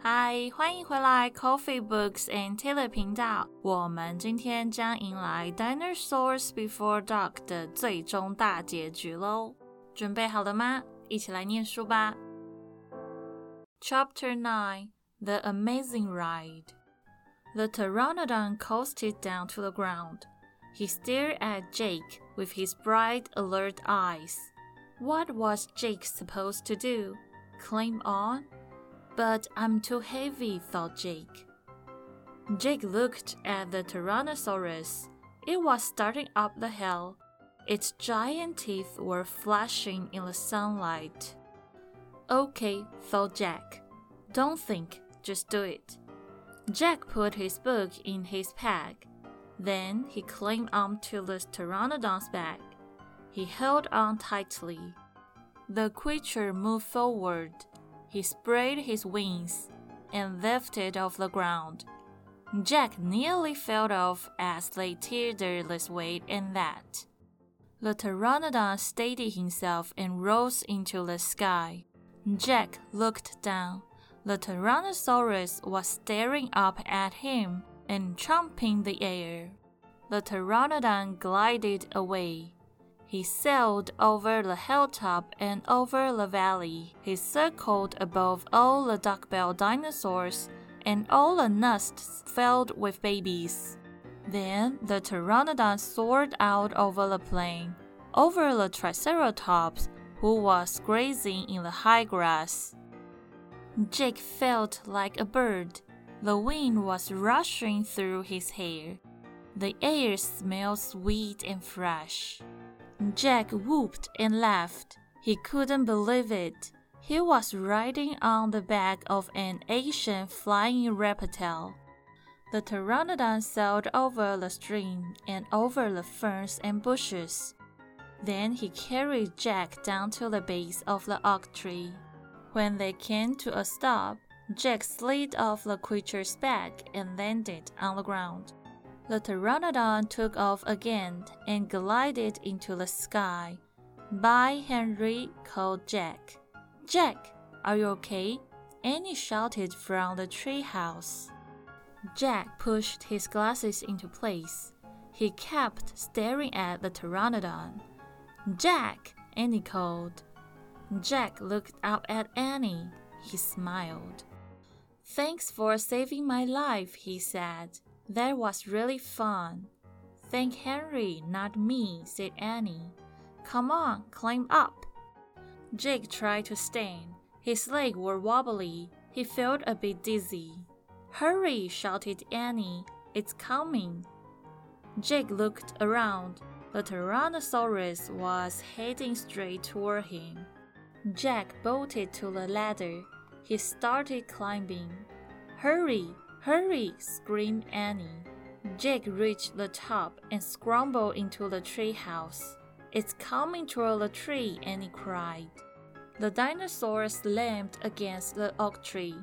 嗨，欢迎回来 Coffee Books and Taylor 频道。我们今天将迎来《Dinosaurs Before Dark》的最终大结局喽。准备好了吗？一起来念书吧。Chapter 9 The Amazing Ride The pteranodon coasted down to the ground. He stared at Jack with his bright, alert eyes. What was Jack supposed to do? Climb on? But I'm too heavy, thought Jack. Jack looked at the Tyrannosaurus. It was starting up the hill. Its giant teeth were flashing in the sunlight. Okay, thought Jack. Don't think, just do it. Jack put his book in his pack. Then he climbed onto the pteranodon's back. He held on tightly. The creature moved forward. He spread his wings and lifted off the ground. Jack nearly fell off as they way and that. The pteranodon steadied himself and rose into the sky. Jack looked down. The Tyrannosaurus was staring up at him and chomping the air. The pteranodon glided away. He sailed over the hilltop and over the valley. He circled above all the duckbill dinosaurs and all the nests filled with babies. Then the pteranodon soared out over the plain, over the triceratops, who was grazing in the high grass. Jack felt like a bird. The wind was rushing through his hair. The air smelled sweet and fresh. Jack whooped and laughed. He couldn't believe it. He was riding on the back of an ancient flying reptile. The pteranodon sailed over the stream and over the ferns and bushes. Then he carried Jack down to the base of the oak tree. When they came to a stop, Jack slid off the creature's back and landed on the ground. The pteranodon took off again and glided into the sky. Bye Henry, called Jack. Jack, are you okay? Annie shouted from the treehouse. Jack pushed his glasses into place. He kept staring at the pteranodon. Jack, Annie called. Jack looked up at Annie. He smiled. Thanks for saving my life, he said. That was really fun. Thank Henry, not me, said Annie. Come on, climb up. Jack tried to stand. His legs were wobbly. He felt a bit dizzy. Hurry, shouted Annie. It's coming. Jack looked around. The Tyrannosaurus was heading straight toward him. Jack bolted to the ladder. He started climbing. Hurry, Hurry! screamed Annie. Jack reached the top and scrambled into the tree house. It's coming toward the tree, Annie cried. The dinosaur slammed against the oak tree.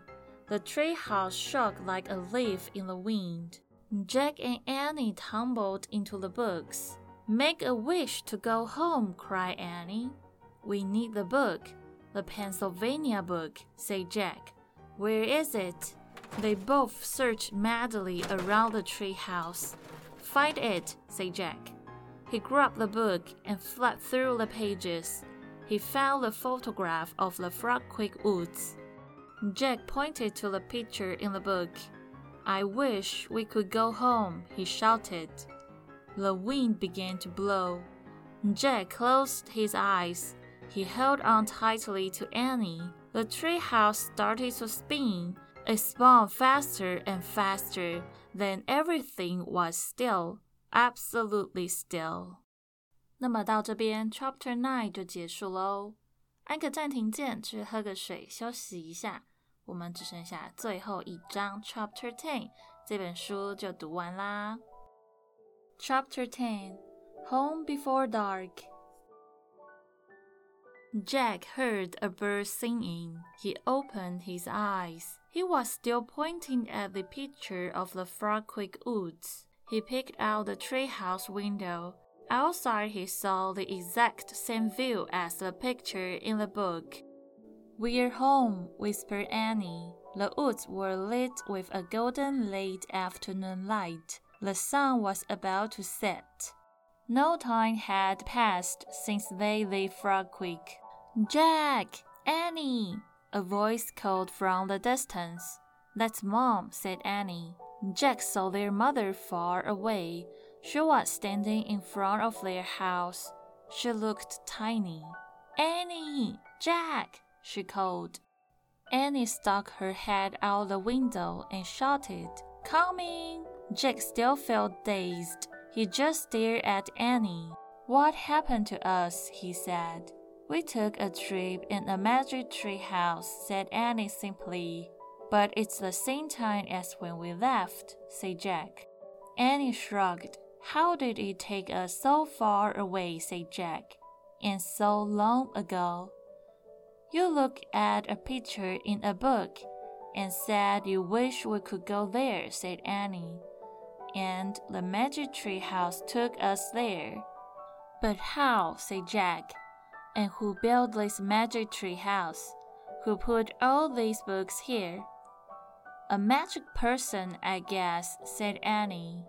The tree house shook like a leaf in the wind. Jack and Annie tumbled into the books. Make a wish to go home, cried Annie. We need the book. The Pennsylvania book, said Jack. Where is it? They both searched madly around the tree house. Find it, said Jack. He grabbed the book and flipped through the pages. He found the photograph of the Frog Creek Woods. Jack pointed to the picture in the book. I wish we could go home, he shouted. The wind began to blow. Jack closed his eyes. He held on tightly to Annie. The tree house started to spin it spun faster and faster. Then everything was still, absolutely still. 那么到这边，Chapter Nine 就结束喽。按个暂停键，去喝个水，休息一下。我们只剩下最后一章，Chapter Ten，这本书就读完啦。Chapter Ten: Home Before Dark. Jack heard a bird singing. He opened his eyes. He was still pointing at the picture of the Frog Creek Woods. He peeked out the treehouse window. Outside, he saw the exact same view as the picture in the book. We're home, whispered Annie. The woods were lit with a golden late afternoon light. The sun was about to set. No time had passed since they left Frog Creek. Jack! Annie! A voice called from the distance. That's Mom, said Annie. Jack saw their mother far away. She was standing in front of their house. She looked tiny. Annie! Jack! she called. Annie stuck her head out the window and shouted, Coming! Jack still felt dazed. He just stared at Annie. What happened to us? he said. We took a trip in a magic tree house, said Annie simply. But it's the same time as when we left, said Jack. Annie shrugged. How did it take us so far away, said Jack, and so long ago? You looked at a picture in a book and said you wish we could go there, said Annie. And the magic tree house took us there. But how, said Jack. And who built this magic tree house? Who put all these books here? A magic person, I guess, said Annie.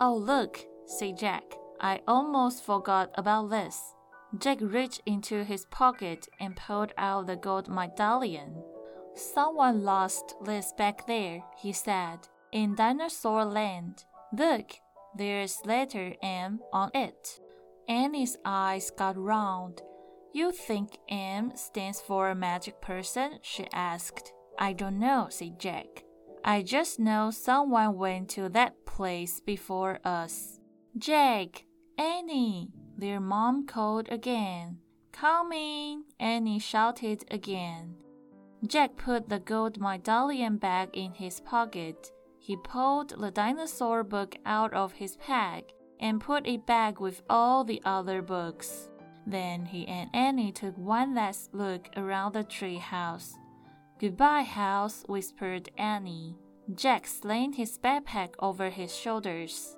Oh, look, said Jack. I almost forgot about this. Jack reached into his pocket and pulled out the gold medallion. Someone lost this back there, he said, in Dinosaur Land. Look, there's letter M on it. Annie's eyes got round. You think M stands for a magic person? she asked. I don't know, said Jack. I just know someone went to that place before us. Jack, Annie, their mom called again. Coming! Annie shouted again. Jack put the gold medallion back in his pocket. He pulled the dinosaur book out of his pack and put it back with all the other books. Then he and Annie took one last look around the tree house. Goodbye, house, whispered Annie. Jack slung his backpack over his shoulders.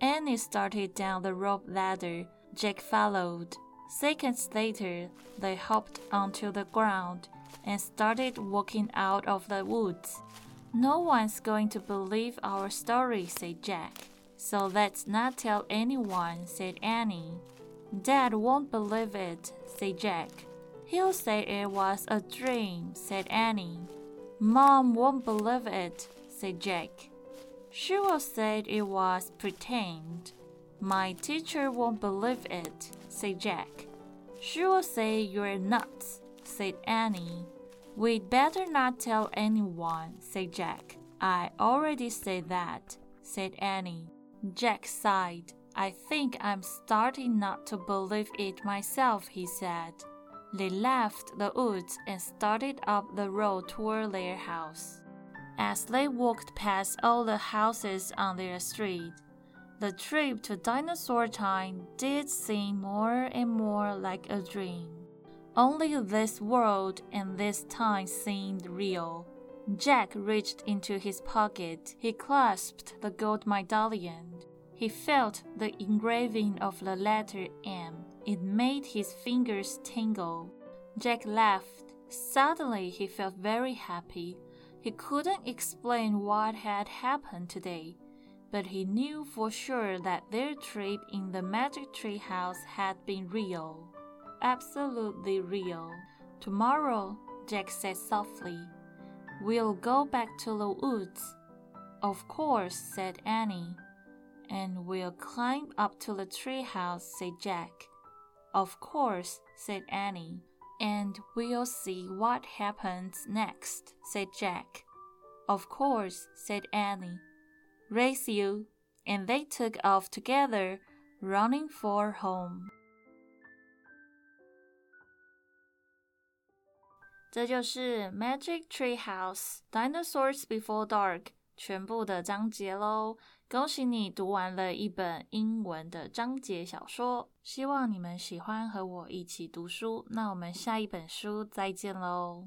Annie started down the rope ladder. Jack followed. Seconds later, they hopped onto the ground and started walking out of the woods. No one's going to believe our story, said Jack. So let's not tell anyone, said Annie. Dad won't believe it, said Jack. He'll say it was a dream, said Annie. Mom won't believe it, said Jack. She will say it was pretend. My teacher won't believe it, said Jack. She will say you're nuts, said Annie. We'd better not tell anyone, said Jack. I already said that, said Annie. Jack sighed. I think I'm starting not to believe it myself, he said. They left the woods and started up the road toward their house. As they walked past all the houses on their street, the trip to Dinosaur Time did seem more and more like a dream. Only this world and this time seemed real. Jack reached into his pocket. He clasped the gold medallion. He felt the engraving of the letter M. It made his fingers tingle. Jack laughed. Suddenly, he felt very happy. He couldn't explain what had happened today, but he knew for sure that their trip in the magic tree house had been real. Absolutely real. Tomorrow, Jack said softly, we'll go back to the woods. Of course, said Annie And we'll climb up to the tree house, said Jack. Of course, said Annie. And we'll see what happens next, said Jack. Of course, said Annie. Race you. And they took off together, running for home. 这就是 Magic Tree House Dinosaurs Before Dark 全部的章节喽。恭喜你读完了一本英文的章节小说，希望你们喜欢和我一起读书。那我们下一本书再见喽。